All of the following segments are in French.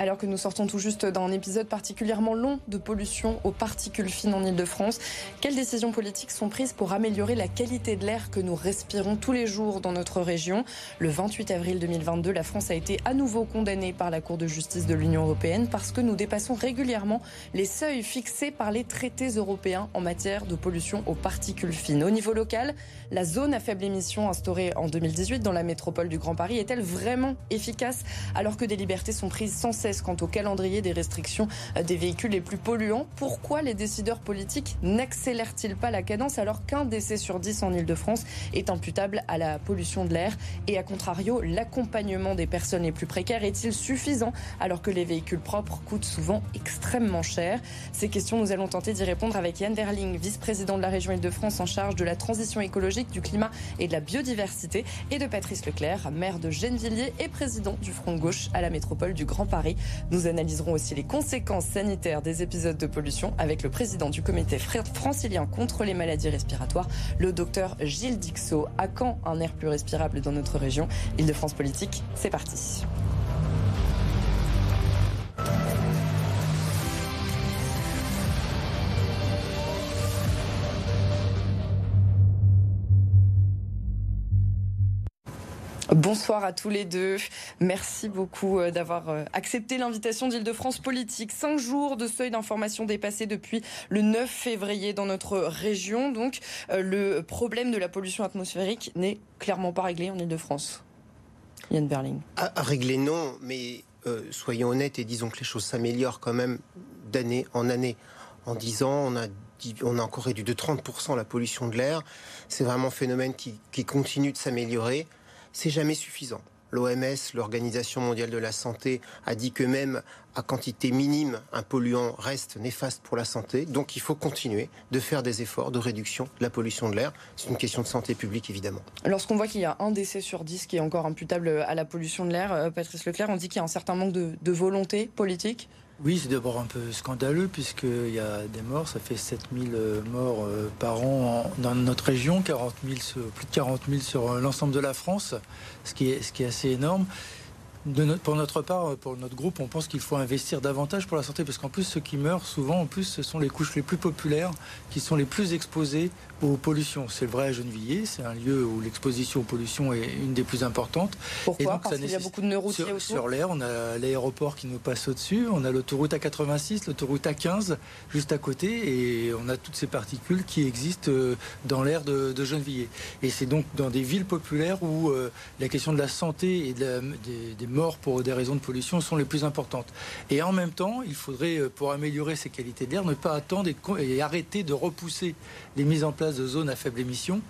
Alors que nous sortons tout juste d'un épisode particulièrement long de pollution aux particules fines en Ile-de-France, quelles décisions politiques sont prises pour améliorer la qualité de l'air que nous respirons tous les jours dans notre région? Le 28 avril 2022, la France a été à nouveau condamnée par la Cour de justice de l'Union européenne parce que nous dépassons régulièrement les seuils fixés par les traités européens en matière de pollution aux particules fines. Au niveau local, la zone à faible émission instaurée en 2018 dans la métropole du Grand Paris est-elle vraiment efficace alors que des libertés sont prises sans cesse quant au calendrier des restrictions des véhicules les plus polluants Pourquoi les décideurs politiques n'accélèrent-ils pas la cadence alors qu'un décès sur dix en Ile-de-France est imputable à la pollution de l'air Et à contrario, l'accompagnement des personnes les plus précaires est-il suffisant alors que les véhicules propres coûtent souvent extrêmement cher? Ces questions, nous allons tenter d'y répondre avec Yann Verling, vice-président de la région Ile-de-France en charge de la transition écologique du climat et de la biodiversité, et de Patrice Leclerc, maire de Gennevilliers et président du Front gauche à la métropole du Grand Paris. Nous analyserons aussi les conséquences sanitaires des épisodes de pollution avec le président du comité francilien contre les maladies respiratoires, le docteur Gilles Dixot. À quand un air plus respirable dans notre région? Île-de-France Politique, c'est parti. Bonsoir à tous les deux. Merci beaucoup euh, d'avoir euh, accepté l'invitation d'Île-de-France Politique. Cinq jours de seuil d'information dépassé depuis le 9 février dans notre région. Donc, euh, le problème de la pollution atmosphérique n'est clairement pas réglé en Île-de-France. Yann Berling. À, régler, non, mais soyons honnêtes et disons que les choses s'améliorent quand même d'année en année. En dix ans, on a on a encore réduit de 30% la pollution de l'air. C'est vraiment un phénomène qui continue de s'améliorer c'est jamais suffisant. L'OMS, l'Organisation mondiale de la santé, a dit que même à quantité minime, un polluant reste néfaste pour la santé. Donc il faut continuer de faire des efforts de réduction de la pollution de l'air. C'est une question de santé publique, évidemment. Lorsqu'on voit qu'il y a un décès sur dix qui est encore imputable à la pollution de l'air, euh, Patrice Leclerc, on dit qu'il y a un certain manque de volonté politique oui, c'est d'abord un peu scandaleux puisqu'il y a des morts, ça fait 7000 euh, morts euh, par an dans notre région, 40 plus de 40 000 sur euh, l'ensemble de la France, ce qui est assez énorme pour notre part, pour notre groupe, on pense qu'il faut investir davantage pour la santé, parce qu'en plus, ceux qui meurent, souvent, en plus, ce sont les couches les plus populaires, qui sont les plus exposées aux pollutions. C'est vrai à Gennevilliers, c'est un lieu où l'exposition aux pollutions est une des plus importantes. Pourquoi? Parce qu'il y a beaucoup de nœuds routiers sur, sur l'air, on a l'aéroport qui nous passe au-dessus, on a l'autoroute A86, l'autoroute A15 juste à côté, et on a toutes ces particules qui existent euh, dans l'air de, de Gennevilliers. Et c'est donc dans des villes populaires où euh, la question de la santé et de des morts pour des raisons de pollution sont les plus importantes. Et en même temps, il faudrait, euh, pour améliorer ces qualités d'air, ne pas attendre et, arrêter de repousser les mises en place de zones à faible émission.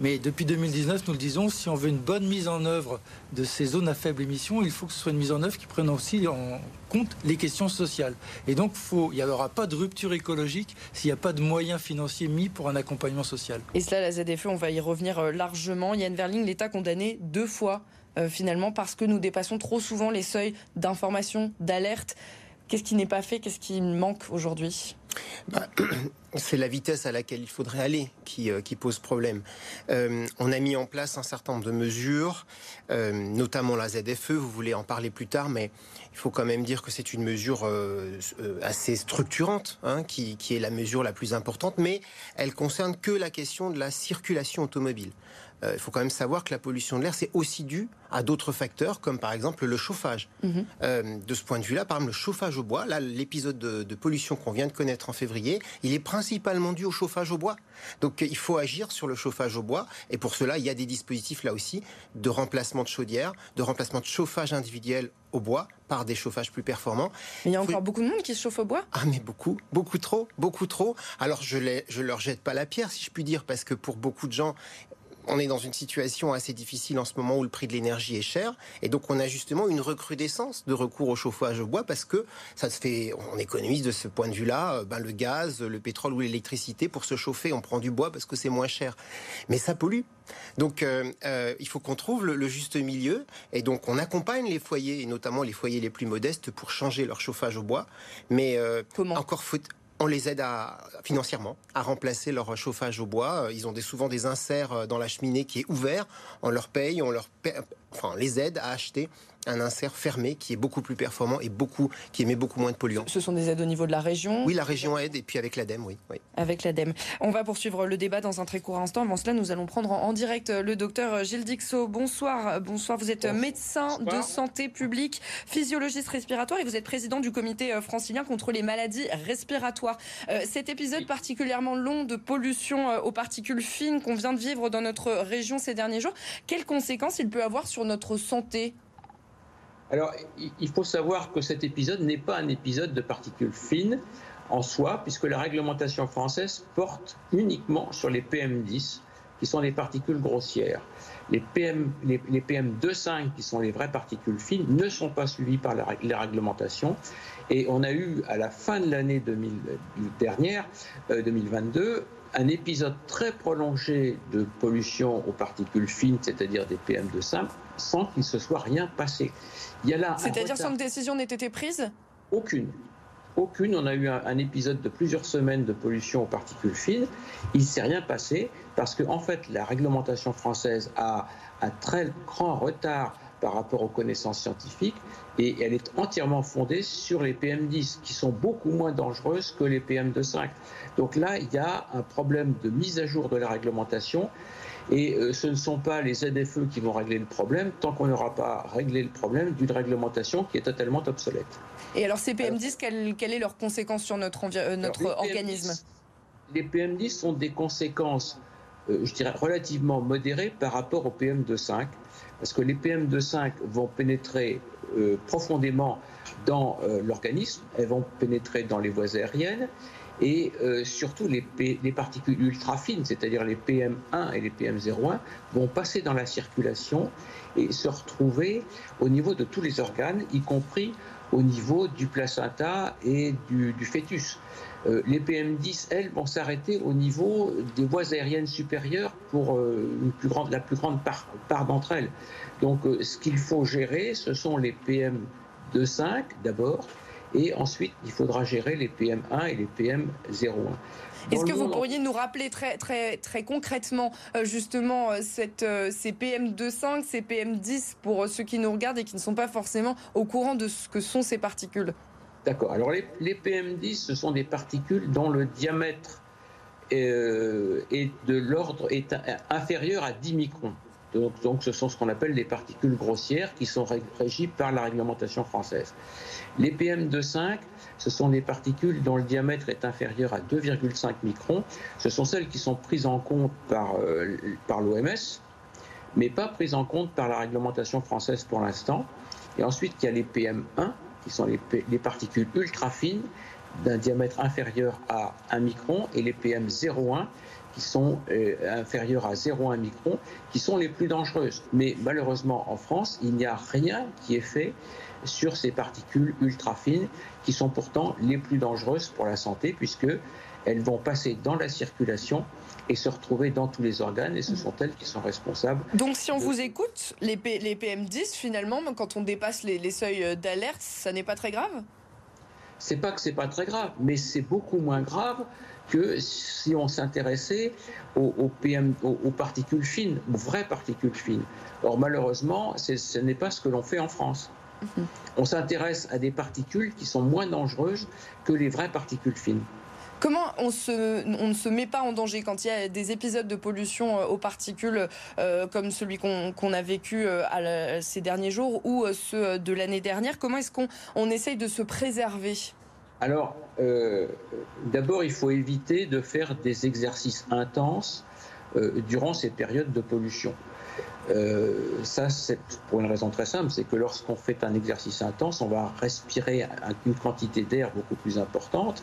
Mais depuis 2019, nous le disons, si on veut une bonne mise en œuvre de ces zones à faible émission, il faut que ce soit une mise en œuvre qui prenne aussi en compte les questions sociales. Et donc, il n'y aura pas de rupture écologique s'il n'y a pas de moyens financiers mis pour un accompagnement social. Et cela, la ZFE, on va y revenir euh, largement. Yann Verling, l'État condamné deux fois euh, finalement parce que nous dépassons trop souvent les seuils d'information, d'alerte. Qu'est-ce qui n'est pas fait? Qu'est-ce qui manque aujourd'hui? Bah, c'est la vitesse à laquelle il faudrait aller qui, euh, pose problème. Euh, on a mis en place un certain nombre de mesures, notamment la ZFE, vous voulez en parler plus tard, mais il faut quand même dire que c'est une mesure assez structurante, hein, qui, qui, est la mesure la plus importante, mais elle concerne que la question de la circulation automobile. Euh, il faut quand même savoir que la pollution de l'air, c'est aussi dû à d'autres facteurs, comme par exemple le chauffage. Mhm. Euh, de ce point de vue-là, par exemple, le chauffage au bois, là, l'épisode de, pollution qu'on vient de connaître en février, il est principalement dû au chauffage au bois. Donc il faut agir sur le chauffage au bois, et pour cela, il y a des dispositifs là aussi de remplacement de chaudière, de remplacement de chauffage individuel au bois par des chauffages plus performants. Mais il y a encore beaucoup de monde qui se chauffe au bois? Ah mais beaucoup, beaucoup trop, beaucoup trop. Alors je ne je leur jette pas la pierre si je puis dire, parce que pour beaucoup de gens, on est dans une situation assez difficile en ce moment où le prix de l'énergie est cher. Et donc, on a justement une recrudescence de recours au chauffage au bois parce que ça se fait, on économise de ce point de vue-là, euh, ben, le gaz, le pétrole ou l'électricité. Pour se chauffer, on prend du bois parce que c'est moins cher. Mais ça pollue. Donc, euh, euh, il faut qu'on trouve le, juste milieu. Et donc, on accompagne les foyers, et notamment les foyers les plus modestes, pour changer leur chauffage au bois. Mais Comment? encore faut on les aide financièrement à remplacer leur chauffage au bois. Ils ont souvent des inserts dans la cheminée qui est ouvert. On leur paye, on leur enfin, les aide à acheter un insert fermé qui est beaucoup plus performant et beaucoup, qui émet beaucoup moins de polluants. Ce sont des aides au niveau de la région? Oui, la région aide et puis avec l'ADEME, oui, oui. Avec l'ADEME. On va poursuivre le débat dans un très court instant. Avant cela, nous allons prendre en direct le docteur Gilles Dixot. Bonsoir. Bonsoir, vous êtes médecin de santé publique, physiologiste respiratoire et vous êtes président du comité euh, francilien contre les maladies respiratoires. Euh, cet épisode particulièrement long de pollution euh, aux particules fines qu'on vient de vivre dans notre région ces derniers jours, quelles conséquences il peut avoir sur santé alors, il faut savoir que cet épisode n'est pas un épisode de particules fines en soi, puisque la réglementation française porte uniquement sur les PM10, qui sont les particules grossières. Les, PM, les, PM2,5, qui sont les vraies particules fines, ne sont pas suivies par la, réglementation. Et on a eu, à la fin de l'année dernière, 2022, euh, un épisode très prolongé de pollution aux particules fines, c'est-à-dire des PM2,5, sans qu'il se soit rien passé. C'est-à-dire sans que décision n'ait été prise? Aucune. Aucune. On a eu un, épisode de plusieurs semaines de pollution aux particules fines. Il ne s'est rien passé parce que, en fait, la réglementation française a un très grand retard par rapport aux connaissances scientifiques et elle est entièrement fondée sur les PM10 qui sont beaucoup moins dangereuses que les PM2,5. Donc là, il y a un problème de mise à jour de la réglementation et euh, ce ne sont pas les ZFE qui vont régler le problème tant qu'on n'aura pas réglé le problème d'une réglementation qui est totalement obsolète. Et alors ces PM10, quelle, est leur conséquence sur notre, euh, notre organisme? Les PM10 sont des conséquences, euh, je dirais, relativement modérées par rapport aux PM2,5, parce que les PM2,5 vont pénétrer profondément dans l'organisme, elles vont pénétrer dans les voies aériennes, et euh, surtout les, les, particules ultra fines, c'est-à-dire les PM1 et les PM01, vont passer dans la circulation et se retrouver au niveau de tous les organes, y compris au niveau du placenta et du, fœtus. Euh, les PM10, elles, vont s'arrêter au niveau des voies aériennes supérieures pour euh, la plus grande part, part d'entre elles. Donc ce qu'il faut gérer, ce sont les PM25 d'abord, et ensuite, il faudra gérer les PM1 et les PM01. Est-ce que vous pourriez nous rappeler très, très, très concrètement euh, justement euh, cette, euh, ces PM2,5, ces PM10 pour ceux qui nous regardent et qui ne sont pas forcément au courant de ce que sont ces particules? D'accord. Alors les, les, PM10, ce sont des particules dont le diamètre est, de l'ordre est inférieur à 10 microns. Donc, ce sont ce qu'on appelle les particules grossières qui sont régies par la réglementation française. Les PM2,5, ce sont les particules dont le diamètre est inférieur à 2,5 microns. Ce sont celles qui sont prises en compte par, euh, l'OMS, mais pas prises en compte par la réglementation française pour l'instant. Et ensuite, il y a les PM1, qui sont les, les particules ultra fines d'un diamètre inférieur à 1 micron, et les PM01, qui sont euh, inférieurs à 0,1 micron, qui sont les plus dangereuses. Mais malheureusement, en France, il n'y a rien qui est fait sur ces particules ultra fines qui sont pourtant les plus dangereuses pour la santé puisque elles vont passer dans la circulation et se retrouver dans tous les organes et ce sont elles qui sont responsables. Donc si on vous écoute, les, les, PM10 finalement, quand on dépasse les, seuils d'alerte, ça n'est pas très grave? C'est pas que c'est pas très grave, mais c'est beaucoup moins grave que si on s'intéressait aux, PM, aux, particules fines, aux vraies particules fines. Or malheureusement, ce n'est pas ce que l'on fait en France. On s'intéresse à des particules qui sont moins dangereuses que les vraies particules fines. Comment on, ne se met pas en danger quand il y a des épisodes de pollution aux particules comme celui qu'on a vécu ces derniers jours ou ceux de l'année dernière? Comment est-ce qu'on essaye de se préserver? Alors, euh, d'abord, il faut éviter de faire des exercices intenses euh, durant ces périodes de pollution. Euh, ça, c'est pour une raison très simple, c'est que lorsqu'on fait un exercice intense, on va respirer une quantité d'air beaucoup plus importante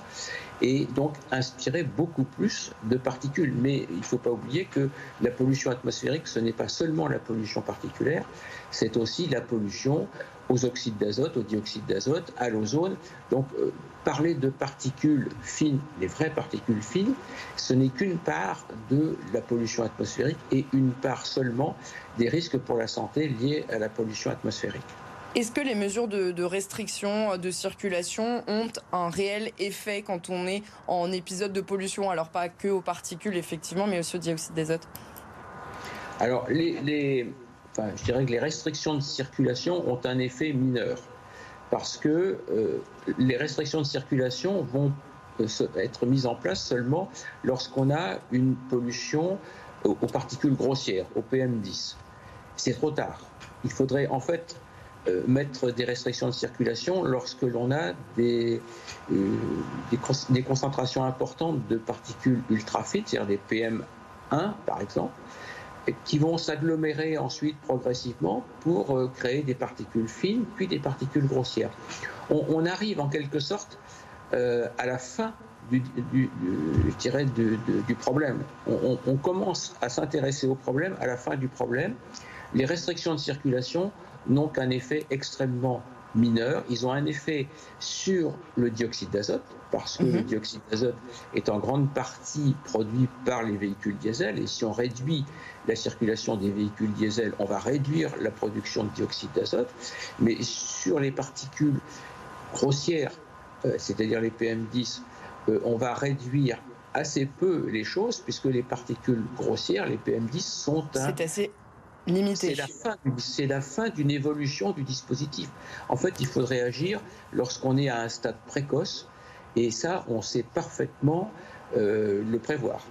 et donc inspirer beaucoup plus de particules. Mais il ne faut pas oublier que la pollution atmosphérique, ce n'est pas seulement la pollution particulière, c'est aussi la pollution aux oxydes d'azote, au dioxyde d'azote, à l'ozone. Donc, euh, parler de particules fines, les vraies particules fines, ce n'est qu'une part de la pollution atmosphérique et une part seulement des risques pour la santé liés à la pollution atmosphérique. Est-ce que les mesures de, restriction de circulation ont un réel effet quand on est en épisode de pollution? Alors pas que aux particules effectivement, mais aussi au dioxyde d'azote Alors les, je dirais que les restrictions de circulation ont un effet mineur parce que euh, les restrictions de circulation vont euh, être mises en place seulement lorsqu'on a une pollution aux, particules grossières, au PM10. C'est trop tard. Il faudrait en fait mettre des restrictions de circulation lorsque l'on a des, des, concentrations importantes de particules ultra fines, c'est-à-dire des PM1 par exemple, qui vont s'agglomérer ensuite progressivement pour euh, créer des particules fines, puis des particules grossières. On, arrive en quelque sorte euh, à la fin du, du, du problème. On, on, commence à s'intéresser au problème à la fin du problème. Les restrictions de circulation n'ont qu'un effet extrêmement mineur. Ils ont un effet sur le dioxyde d'azote, parce que le mhm. dioxyde d'azote est en grande partie produit par les véhicules diesel. Et si on réduit la circulation des véhicules diesel, on va réduire la production de dioxyde d'azote. Mais sur les particules grossières, euh, c'est-à-dire les PM10, euh, on va réduire assez peu les choses, puisque les particules grossières, les PM10, sont C'est assez c'est la, fin, d'une évolution du dispositif. En fait, il faudrait agir lorsqu'on est à un stade précoce, et ça, on sait parfaitement euh, le prévoir.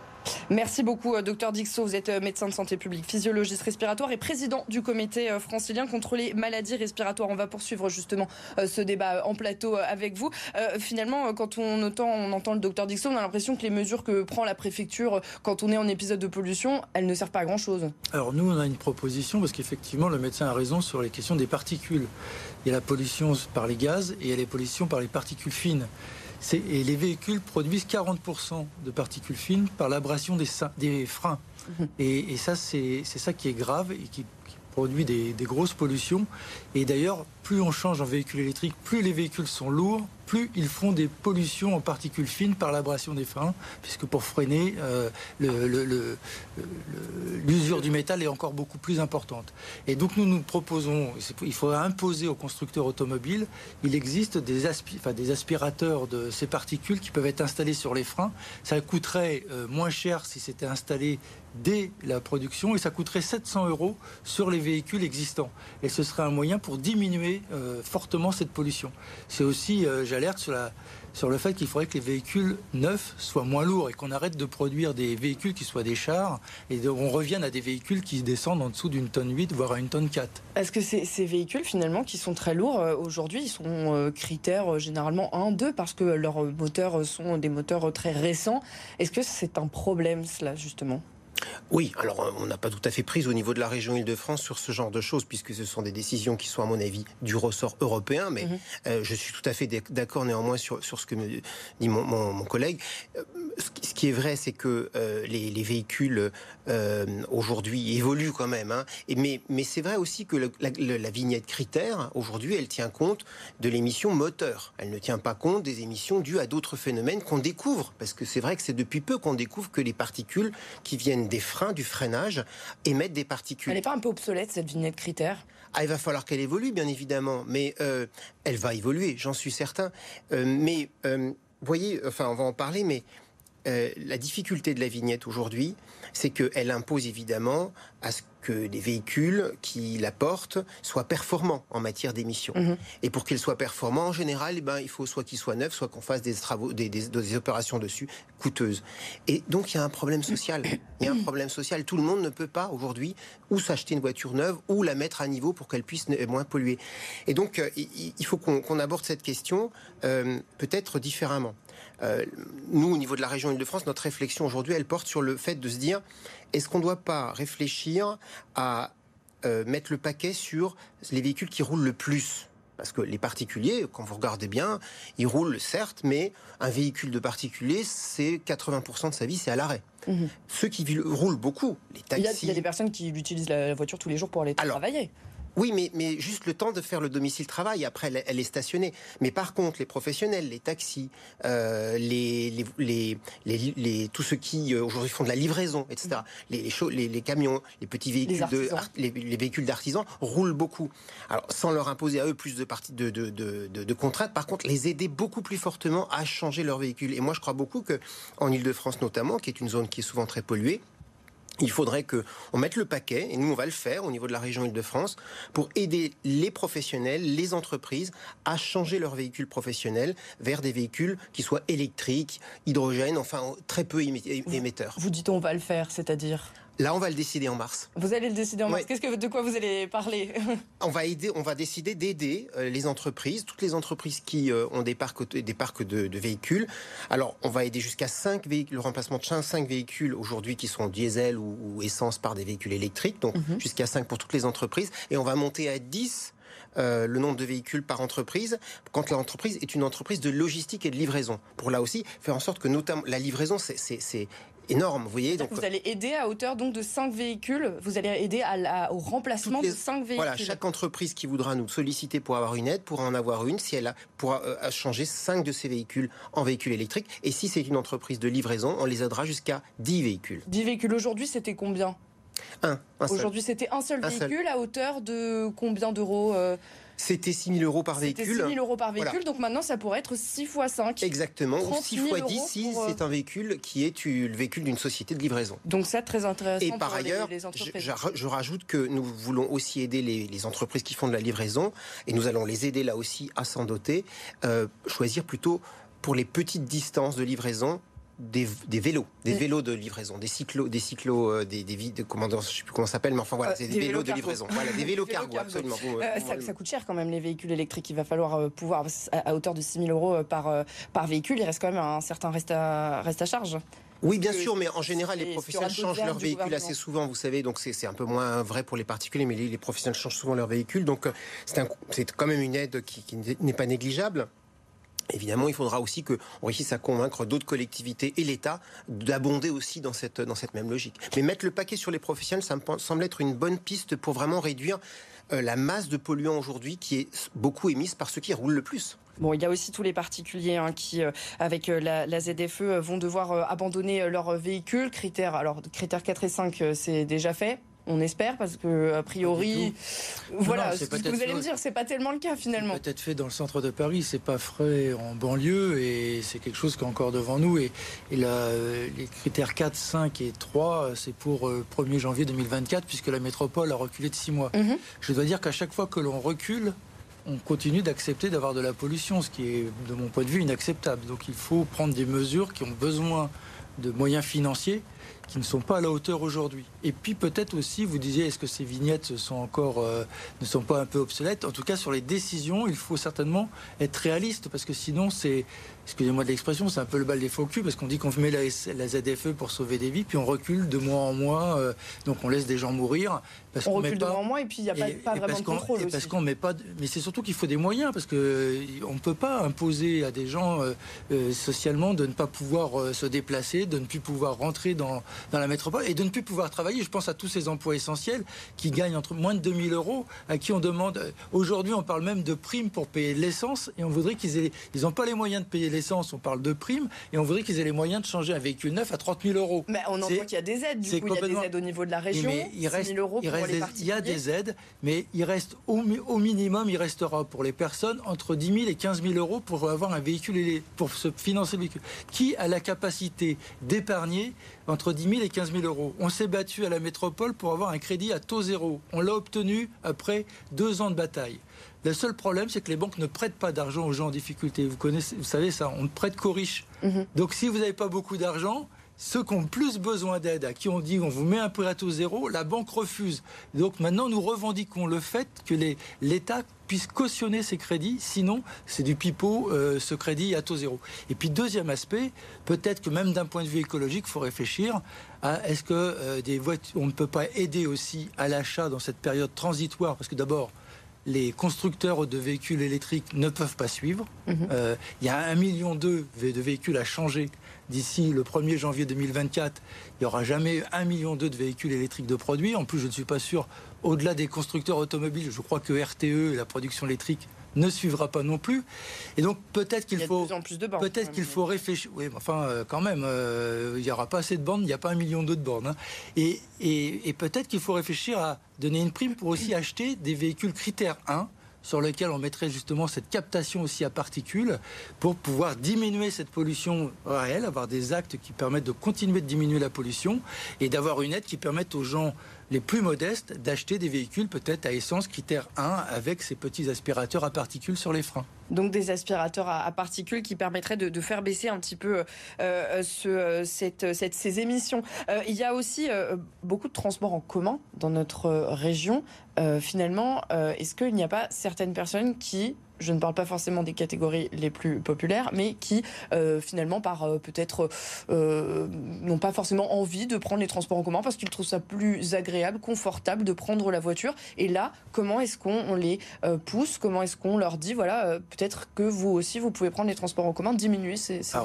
Merci beaucoup, euh, docteur Dixot. Vous êtes euh, médecin de santé publique, physiologiste respiratoire et président du comité euh, francilien contre les maladies respiratoires. On va poursuivre justement ce débat en plateau avec vous. Finalement, quand on entend, le docteur Dixot, on a l'impression que les mesures que prend la préfecture quand on est en épisode de pollution, elles ne servent pas à grand-chose. Alors nous, on a une proposition parce qu'effectivement, le médecin a raison sur les questions des particules. Il y a la pollution par les gaz et il y a les pollutions par les particules fines. Et les véhicules produisent 40% de particules fines par l'abrasion des, des freins. Mhm. Et, et ça, c'est ça qui est grave et qui produit des, grosses pollutions. Et d'ailleurs, plus on change en véhicule électrique, plus les véhicules sont lourds, plus ils font des pollutions en particules fines par l'abrasion des freins, puisque pour freiner, euh, l'usure du métal est encore beaucoup plus importante. Et donc nous nous proposons, il faut imposer aux constructeurs automobiles, il existe des, aspirateurs de ces particules qui peuvent être installés sur les freins. Ça coûterait euh, moins cher si c'était installé dès la production et ça coûterait 700 euros sur les véhicules existants. Et ce serait un moyen pour diminuer euh, fortement cette pollution. C'est aussi, euh, j'alerte sur, le fait qu'il faudrait que les véhicules neufs soient moins lourds et qu'on arrête de produire des véhicules qui soient des chars et on revienne à des véhicules qui descendent en dessous d'une tonne 8, voire à une tonne 4. Est-ce que ces, ces, véhicules, finalement, qui sont très lourds, euh, aujourd'hui, ils sont critères généralement 1, 2, parce que leurs moteurs sont des moteurs très récents? Est-ce que c'est un problème, cela, justement? Oui, alors euh, on n'a pas tout à fait prise au niveau de la région Île-de-France sur ce genre de choses, puisque ce sont des décisions qui sont, à mon avis, du ressort européen, mais mhm. euh, je suis tout à fait d'accord néanmoins sur, sur ce que me dit mon, collègue. Euh, ce qui est vrai, c'est que les, véhicules aujourd'hui évoluent quand même, hein, et, mais, mais c'est vrai aussi que la, vignette critère, aujourd'hui, elle tient compte de l'émission moteur. Elle ne tient pas compte des émissions dues à d'autres phénomènes qu'on découvre, parce que c'est vrai que c'est depuis peu qu'on découvre que les particules qui viennent des freins, du freinage, émettent des particules. Elle n'est pas un peu obsolète, cette vignette critère ah, il va falloir qu'elle évolue, bien évidemment, mais euh, elle va évoluer, j'en suis certain. Euh, mais, euh, voyez, enfin, on va en parler, mais la difficulté de la vignette aujourd'hui, c'est qu'elle impose évidemment à ce que les véhicules qui la portent soient performants en matière d'émissions. Mhm. Et pour qu'ils soient performants, en général, eh ben, il faut soit qu'ils soient neufs, soit qu'on fasse des travaux, des, des, opérations dessus coûteuses. Et donc il y a un problème social. Il y a un problème social. Tout le monde ne peut pas aujourd'hui ou s'acheter une voiture neuve ou la mettre à niveau pour qu'elle puisse moins polluer. Et donc euh, il faut qu'on aborde cette question euh, peut-être différemment. Euh, nous, au niveau de la région Île-de-France, notre réflexion aujourd'hui, elle porte sur le fait de se dire est-ce qu'on ne doit pas réfléchir à euh, mettre le paquet sur les véhicules qui roulent le plus? Parce que les particuliers, quand vous regardez bien, ils roulent certes, mais un véhicule de particulier, c'est 80% de sa vie, c'est à l'arrêt. Mhm. Ceux qui roulent beaucoup, les taxis. Il y, a, des personnes qui utilisent la voiture tous les jours pour aller travailler. Oui, mais, mais juste le temps de faire le domicile-travail. Après, elle, est stationnée. Mais par contre, les professionnels, les taxis, euh, les, les, les, tous ceux qui euh, aujourd'hui font de la livraison, etc., les, les, camions, les petits véhicules, de, les, véhicules d'artisans roulent beaucoup. Alors, sans leur imposer à eux plus de, parties de, de, de, de, contraintes, par contre, les aider beaucoup plus fortement à changer leur véhicule. Et moi, je crois beaucoup que en Ile-de-France notamment, qui est une zone qui est souvent très polluée, il faudrait qu'on mette le paquet, et nous on va le faire au niveau de la région Île-de-France, pour aider les professionnels, les entreprises à changer leurs véhicules professionnels vers des véhicules qui soient électriques, hydrogène, enfin très peu émetteurs. Vous dites on va le faire, c'est-à-dire? Là, on va le décider en mars. Vous allez le décider en mars. Qu'est-ce que de quoi vous allez parler On va aider, on va décider d'aider euh, les entreprises, toutes les entreprises qui euh, ont des parcs, des parcs de, véhicules. Alors, on va aider jusqu'à 5 véhicules, le remplacement de 5 véhicules aujourd'hui qui sont diesel ou, essence par des véhicules électriques, donc mhm. jusqu'à 5 pour toutes les entreprises, et on va monter à 10 euh, le nombre de véhicules par entreprise quand l'entreprise est une entreprise de logistique et de livraison. Pour là aussi faire en sorte que notamment la livraison, c'est énorme, vous voyez. Donc, vous allez aider à hauteur donc de 5 véhicules, vous allez aider à, au remplacement de 5 véhicules. Voilà, chaque entreprise qui voudra nous solliciter pour avoir une aide pourra en avoir une si elle a, pourra euh, changer 5 de ses véhicules en véhicules électriques. Et si c'est une entreprise de livraison, on les aidera jusqu'à 10 véhicules. 10 véhicules aujourd'hui, c'était combien? Un, Aujourd'hui, c'était un seul véhicule à hauteur de combien d'euros euh, c'était 6 000 euros par véhicule. 6 000 euros par véhicule, donc maintenant ça pourrait être 6 fois 5. Exactement, 6 fois 10 si euh, c'est un véhicule qui est le véhicule d'une société de livraison. Donc c'est très intéressant. Et par ailleurs, je, rajoute que nous voulons aussi aider les, entreprises qui font de la livraison, et nous allons les aider là aussi à s'en doter, euh, choisir plutôt pour les petites distances de livraison des, vélos, des vélos de livraison, des cyclos, des cyclos, euh, des, des, de, comment, je sais plus comment ça s'appelle, mais enfin voilà, euh, c'est des, vélos, de livraison. Voilà, des vélos cargo, absolument. Euh, ça, coûte cher quand même les véhicules électriques. Il va falloir pouvoir à, hauteur de 6 000 euros par par véhicule. Il reste quand même un certain reste à reste à charge. Oui, bien sûr, mais en général, les professionnels changent leur véhicule assez souvent, vous savez, donc c'est un peu moins vrai pour les particuliers, mais les, professionnels changent souvent leur véhicule, donc c'est quand même une aide qui n'est pas négligeable. Évidemment, il faudra aussi qu'on réussisse à convaincre d'autres collectivités et l'État d'abonder aussi dans cette, dans cette même logique. Mais mettre le paquet sur les professionnels, ça me semble être une bonne piste pour vraiment réduire euh, la masse de polluants aujourd'hui qui est beaucoup émise par ceux qui roulent le plus. Bon, il y a aussi tous les particuliers hein, qui, euh, avec euh, la, la, ZFE, vont devoir abandonner leur véhicule. Critères, alors critères 4 et 5, c'est déjà fait on espère, parce que a priori, voilà, ce que vous allez me dire, c'est pas tellement le cas finalement. Peut-être fait dans le centre de Paris, c'est pas frais en banlieue et c'est quelque chose qui est encore devant nous. Et, et les critères 4, 5 et 3, c'est pour 1er euh, janvier 2024, puisque la métropole a reculé de 6 mois. Mhm. Je dois dire qu'à chaque fois que l'on recule, on continue d'accepter d'avoir de la pollution, ce qui est, de mon point de vue, inacceptable. Donc il faut prendre des mesures qui ont besoin de moyens financiers qui ne sont pas à la hauteur aujourd'hui. Et puis peut-être aussi, vous disiez, est-ce que ces vignettes sont encore, euh, ne sont pas un peu obsolètes? En tout cas, sur les décisions, il faut certainement être réaliste, parce que sinon, c'est, excusez-moi de l'expression, c'est un peu le bal des faux culs, parce qu'on dit qu'on met la, la, ZFE pour sauver des vies, puis on recule de mois en mois, euh, donc on laisse des gens mourir. Parce on recule de mois en mois, et puis il n'y a pas, vraiment de contrôle. parce qu'on met pas, mais c'est surtout qu'il faut des moyens, parce qu'on ne peut pas imposer à des gens euh, socialement de ne pas pouvoir se déplacer, de ne plus pouvoir rentrer dans, dans la métropole et de ne plus pouvoir travailler. Je pense à tous ces emplois essentiels qui gagnent entre moins de 2000 euros, à qui on demande. Euh, aujourd'hui, on parle même de primes pour payer l'essence et on voudrait qu'ils aient. Ils n'ont pas les moyens de payer l'essence, on parle de primes et on voudrait qu'ils aient les moyens de changer un véhicule neuf à 30 000 euros. Mais on entend qu'il y a des aides, du coup, il y a des aides au niveau de la région. Mais il reste, euros pour il y a des aides, mais il reste au, minimum, il restera pour les personnes entre 10 000 et 15 000 euros pour avoir un véhicule, pour se financer le véhicule. Qui a la capacité d'épargner entre 10 000 et 15 000 euros? On s'est battu à la métropole pour avoir un crédit à taux zéro. On l'a obtenu après deux ans de bataille. Le seul problème, c'est que les banques ne prêtent pas d'argent aux gens en difficulté. Vous connaissez, vous savez ça, on ne prête qu'aux riches. Mhm. Donc si vous n'avez pas beaucoup d'argent, ceux qui ont plus besoin d'aide, à qui on dit on vous met un prêt à taux zéro, la banque refuse. Donc maintenant, nous revendiquons le fait que l'État puisse cautionner ces crédits, sinon c'est du pipeau euh, ce crédit à taux zéro. Et puis deuxième aspect, peut-être que même d'un point de vue écologique, il faut réfléchir à est-ce que euh, des voitures, on ne peut pas aider aussi à l'achat dans cette période transitoire, parce que d'abord les constructeurs de véhicules électriques ne peuvent pas suivre. Mhm. Euh, il y a un million de véhicules à changer d'ici le 1er janvier 2024. Il n'y aura jamais un million de véhicules électriques de produits. En plus, je ne suis pas sûr, au-delà des constructeurs automobiles, je crois que RTE et la production électrique ne suivra pas non plus. Et donc peut-être qu'il faut peut-être qu'il faut réfléchir. Oui, mais enfin euh, quand même, euh, il n'y aura pas assez de bornes, il n'y a pas un million d'autres bornes. Hein. Et, et peut-être qu'il faut réfléchir à donner une prime pour aussi acheter des véhicules critères 1 sur lequel on mettrait justement cette captation aussi à particules pour pouvoir diminuer cette pollution réelle, avoir des actes qui permettent de continuer de diminuer la pollution et d'avoir une aide qui permette aux gens les plus modestes d'acheter des véhicules peut-être à essence critère 1 avec ces petits aspirateurs à particules sur les freins. Donc des aspirateurs à, particules qui permettraient de, faire baisser un petit peu euh, ce, cette, ces émissions. Euh, il y a aussi euh, beaucoup de transports en commun dans notre région. finalement, est-ce qu'il n'y a pas certaines personnes qui je ne parle pas forcément des catégories les plus populaires, mais qui euh, finalement par euh, peut-être euh, n'ont pas forcément envie de prendre les transports en commun parce qu'ils trouvent ça plus agréable, confortable de prendre la voiture. Et là, comment est-ce qu'on les pousse? Comment est-ce qu'on leur dit voilà, peut-être que vous aussi vous pouvez prendre les transports en commun, diminuer ces, ces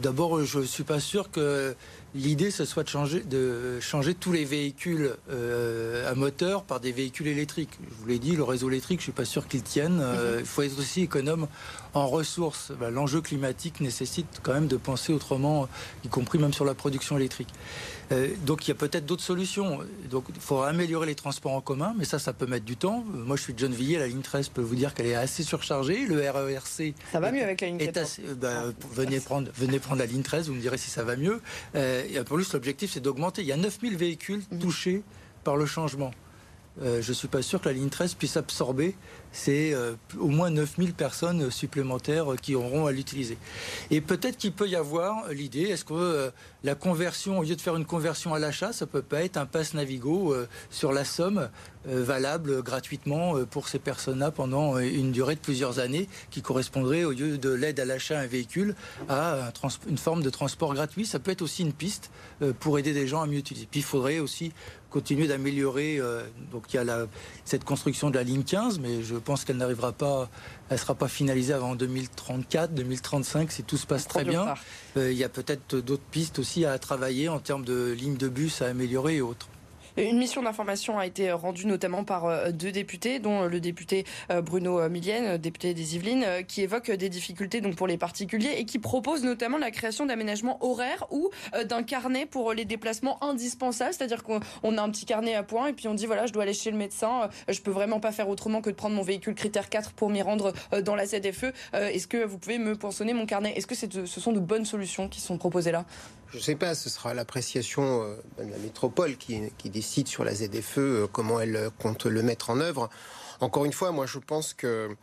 D'abord, je suis pas sûr que L'idée, ce soit de changer, tous les véhicules euh, à moteur par des véhicules électriques. Je vous l'ai dit, le réseau électrique, je suis pas sûr qu'il tienne. Euh, il faut être aussi économe en ressources. Bah, l'enjeu climatique nécessite quand même de penser autrement, y compris même sur la production électrique. Euh, donc il y a peut-être d'autres solutions. Donc il faut améliorer les transports en commun, mais ça, ça peut mettre du temps. Moi, je suis de Gennevilliers, la ligne 13 peut vous dire qu'elle est assez surchargée. Le RERC. Ça va mieux avec la ligne 13 bah, venez, prendre, venez prendre la ligne 13, vous me direz si ça va mieux. Euh, et pour plus, l'objectif, c'est d'augmenter. Il y a 9000 véhicules mhm. touchés par le changement. Euh, je ne suis pas sûr que la ligne 13 puisse absorber c'est euh, au moins 9000 personnes supplémentaires qui auront à l'utiliser. Et peut-être qu'il peut y avoir l'idée, est-ce que euh, la conversion, au lieu de faire une conversion à l'achat, ça peut pas être un pass Navigo euh, sur la somme valable gratuitement pour ces personnes-là pendant une durée de plusieurs années, qui correspondrait, au lieu de l'aide à l'achat d'un véhicule, à une forme de transport gratuit. Ça peut être aussi une piste pour aider des gens à mieux utiliser. Puis il faudrait aussi continuer d'améliorer. donc il y a cette construction de la ligne 15, mais je pense qu'elle n'arrivera pas, elle sera pas finalisée avant 2034, 2035 si tout se passe très bien. Euh, il y a peut-être d'autres pistes aussi à travailler en termes de lignes de bus à améliorer et autres. Une mission d'information a été rendue notamment par euh, deux députés, dont le député euh, Bruno Millienne, député des Yvelines, euh, qui évoque des difficultés donc pour les particuliers et qui propose notamment la création d'aménagements horaires ou d'un carnet pour les déplacements indispensables, c'est-à-dire qu'on a un petit carnet à points et puis on dit voilà je dois aller chez le médecin, je peux vraiment pas faire autrement que de prendre mon véhicule critère 4 pour m'y rendre dans la ZFE. Est-ce que vous pouvez me poinçonner mon carnet? Est-ce que ce sont de bonnes solutions qui sont proposées là? Je ne sais pas, ce sera l'appréciation de la métropole qui, qui décide sur la ZFE euh, comment elle compte le mettre en œuvre. Encore une fois, moi je pense que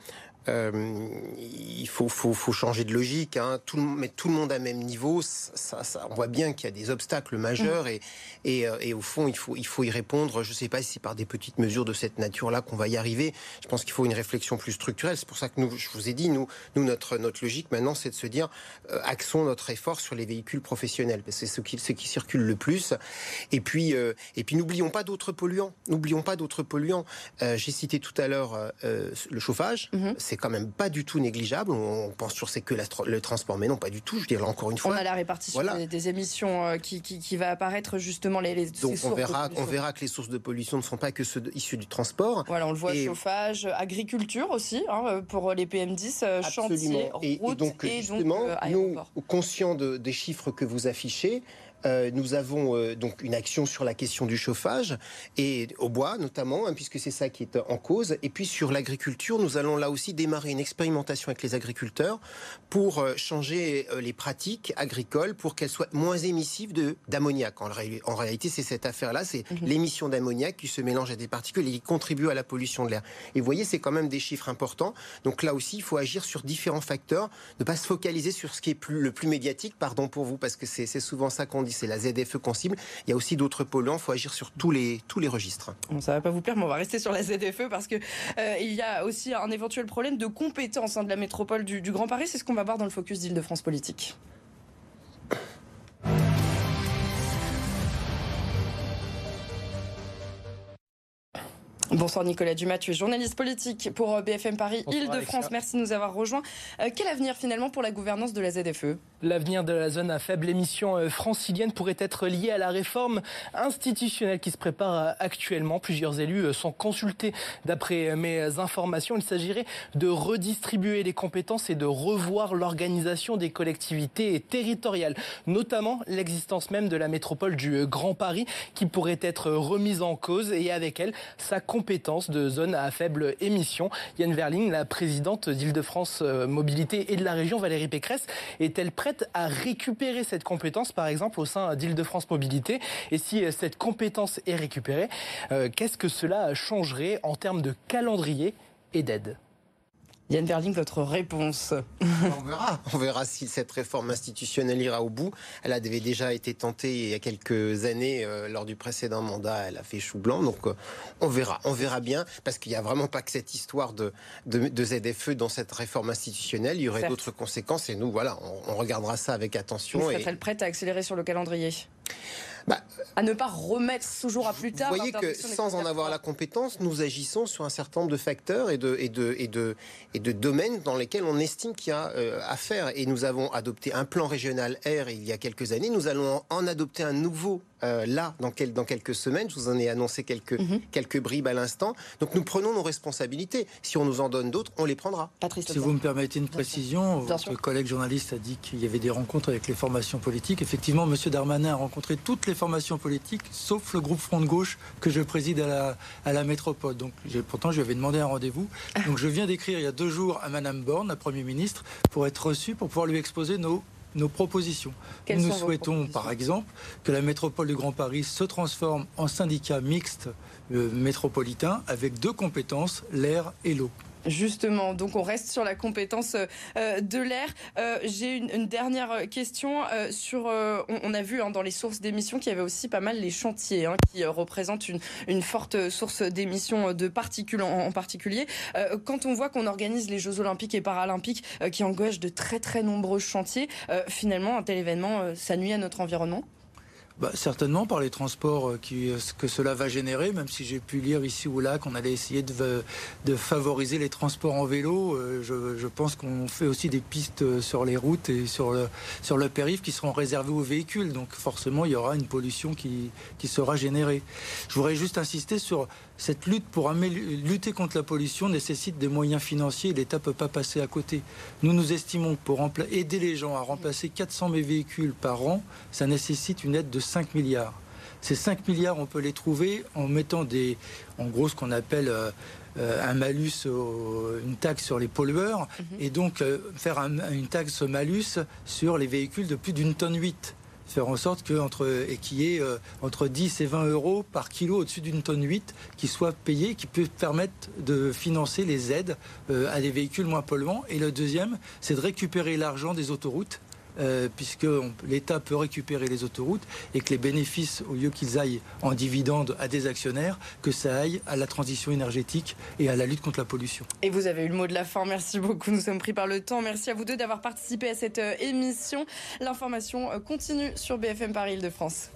euh, il faut, faut, faut, changer de logique. Hein. Tout, mettre tout le monde à même niveau, ça, ça, on voit bien qu'il y a des obstacles majeurs mm. et, et, euh, et, au fond, il faut, il faut y répondre. Je ne sais pas si c'est par des petites mesures de cette nature-là qu'on va y arriver. Je pense qu'il faut une réflexion plus structurelle. C'est pour ça que nous, je vous ai dit, nous, nous notre, notre logique maintenant, c'est de se dire, euh, axons notre effort sur les véhicules professionnels. C'est ce qui, ce qui circule le plus. Et puis, euh, et puis n'oublions pas d'autres polluants. N'oublions pas d'autres polluants. J'ai cité tout à l'heure le chauffage. Mm-hmm. C'est quand même pas du tout négligeable. On pense sur c'est que le transport, mais non, pas du tout. Je dirais encore une fois. On a la répartition des, émissions euh, qui, qui, va apparaître justement les. les Donc on verra, on verra que les sources de pollution ne sont pas que ceux issus du transport. Voilà, on le voit, chauffage, agriculture aussi hein, pour les PM10, euh, chantier, et, route, et donc justement, nous conscients de, des chiffres que vous affichez. Euh, nous avons euh, donc une action sur la question du chauffage et au bois notamment, hein, puisque c'est ça qui est en cause. Et puis sur l'agriculture, nous allons là aussi démarrer une expérimentation avec les agriculteurs pour euh, changer les pratiques agricoles pour qu'elles soient moins émissives d'ammoniac. En, en, réalité, c'est cette affaire-là, c'est mhm. l'émission d'ammoniac qui se mélange à des particules et qui contribue à la pollution de l'air. Et vous voyez, c'est quand même des chiffres importants. Donc là aussi, il faut agir sur différents facteurs, ne pas se focaliser sur ce qui est plus, le plus médiatique, pardon pour vous, parce que c'est souvent ça qu'on dit c'est la ZFE qu'on cible. Il y a aussi d'autres polluants, il faut agir sur tous les, tous les registres. Bon, ça va pas vous plaire, mais on va rester sur la ZFE parce qu'il euh, il y a aussi un éventuel problème de compétence hein, de la métropole du, du Grand Paris. C'est ce qu'on va voir dans le focus d'Île-de-France politique. Bonsoir Nicolas Dumas, tu es journaliste politique pour euh, BFM Paris, Île-de-France. Merci de nous avoir rejoints. Euh, quel avenir finalement pour la gouvernance de la ZFE L'avenir de la zone à faible émission euh, francilienne pourrait être lié à la réforme institutionnelle qui se prépare actuellement. Plusieurs élus sont consultés d'après mes informations. Il s'agirait de redistribuer les compétences et de revoir l'organisation des collectivités territoriales, notamment l'existence même de la métropole du Grand Paris qui pourrait être remise en cause et avec elle sa de zone à faible émission. Yann Verling, la présidente d'Île-de-France euh, Mobilité et de la région, Valérie Pécresse, est-elle prête à récupérer cette compétence, par exemple, au sein d'Île-de-France Mobilité? Et si euh, cette compétence est récupérée, euh, qu'est-ce que cela changerait en termes de calendrier et d'aide? Yann Verling, votre réponse On verra. On verra si cette réforme institutionnelle ira au bout. Elle avait déjà été tentée il y a quelques années euh, lors du précédent mandat. Elle a fait chou blanc. Donc euh, on verra. On verra bien parce qu'il n'y a vraiment pas que cette histoire de, de, ZFE dans cette réforme institutionnelle. Il y aurait d'autres conséquences et nous, voilà, on, regardera ça avec attention. Vous serez-elle prête à accélérer sur le calendrier? Bah, à ne pas remettre toujours à plus tard. Vous voyez que sans en avoir la compétence, nous agissons sur un certain nombre de facteurs et de, et de, et de, et de domaines dans lesquels on estime qu'il y a euh, à faire. Et nous avons adopté un plan régional R il y a quelques années. Nous allons en adopter un nouveau euh, là dans, dans, quelques semaines. Je vous en ai annoncé quelques, mhm. quelques bribes à l'instant. Donc nous prenons nos responsabilités. Si on nous en donne d'autres, on les prendra. si vous me permettez une précision, votre collègue journaliste a dit qu'il y avait des rencontres avec les formations politiques. Effectivement, M. Darmanin a rencontré toutes les formations politiques, sauf le groupe Front de Gauche que je préside à la, à la métropole. Donc pourtant, je lui avais demandé un rendez-vous. Donc je viens d'écrire il y a deux jours à Mme Borne, la Premier ministre, pour être reçu, pour pouvoir lui exposer nos nos propositions. Nous souhaitons, par exemple, que la métropole du Grand Paris se transforme en syndicat mixte euh, métropolitain avec deux compétences, l'air et l'eau. Justement, donc on reste sur la compétence euh, de l'air. Euh, j'ai une, dernière question sur. on, a vu hein, dans les sources d'émissions qu'il y avait aussi pas mal les chantiers hein, qui représentent une, forte source d'émissions de particules en, particulier. quand on voit qu'on organise les Jeux Olympiques et Paralympiques qui engagent de très très nombreux chantiers, finalement un tel événement, ça nuit à notre environnement? Bah, certainement par les transports euh, euh, que cela va générer, même si j'ai pu lire ici ou là qu'on allait essayer de, favoriser les transports en vélo. Euh, je, je pense qu'on fait aussi des pistes sur les routes et sur le, sur le périph' qui seront réservées aux véhicules. Donc forcément, il y aura une pollution qui, qui sera générée. Je voudrais juste insister sur cette lutte pour lutter contre la pollution nécessite des moyens financiers et l'État ne peut pas passer à côté. Nous nous estimons que pour aider les gens à remplacer 400 000 véhicules par an, ça nécessite une aide de 5 milliards. Ces 5 milliards, on peut les trouver en mettant des, en gros ce qu'on appelle euh, euh, un malus, une taxe sur les pollueurs, mhm. et donc euh, faire une taxe malus sur les véhicules de plus d'une tonne 8 faire en sorte et qu'il y ait euh, entre 10 et 20 euros par kilo au-dessus d'une tonne 8 qui soit payé, qui peut permettre de financer les aides euh, à des véhicules moins polluants. Et le deuxième, c'est de récupérer l'argent des autoroutes euh, puisque l'État peut récupérer les autoroutes et que les bénéfices, au lieu qu'ils aillent en dividendes à des actionnaires, que ça aille à la transition énergétique et à la lutte contre la pollution. Et vous avez eu le mot de la fin. Merci beaucoup. Nous sommes pris par le temps. Merci à vous deux d'avoir participé à cette euh, émission. L'information euh, continue sur BFM Paris Île-de-France.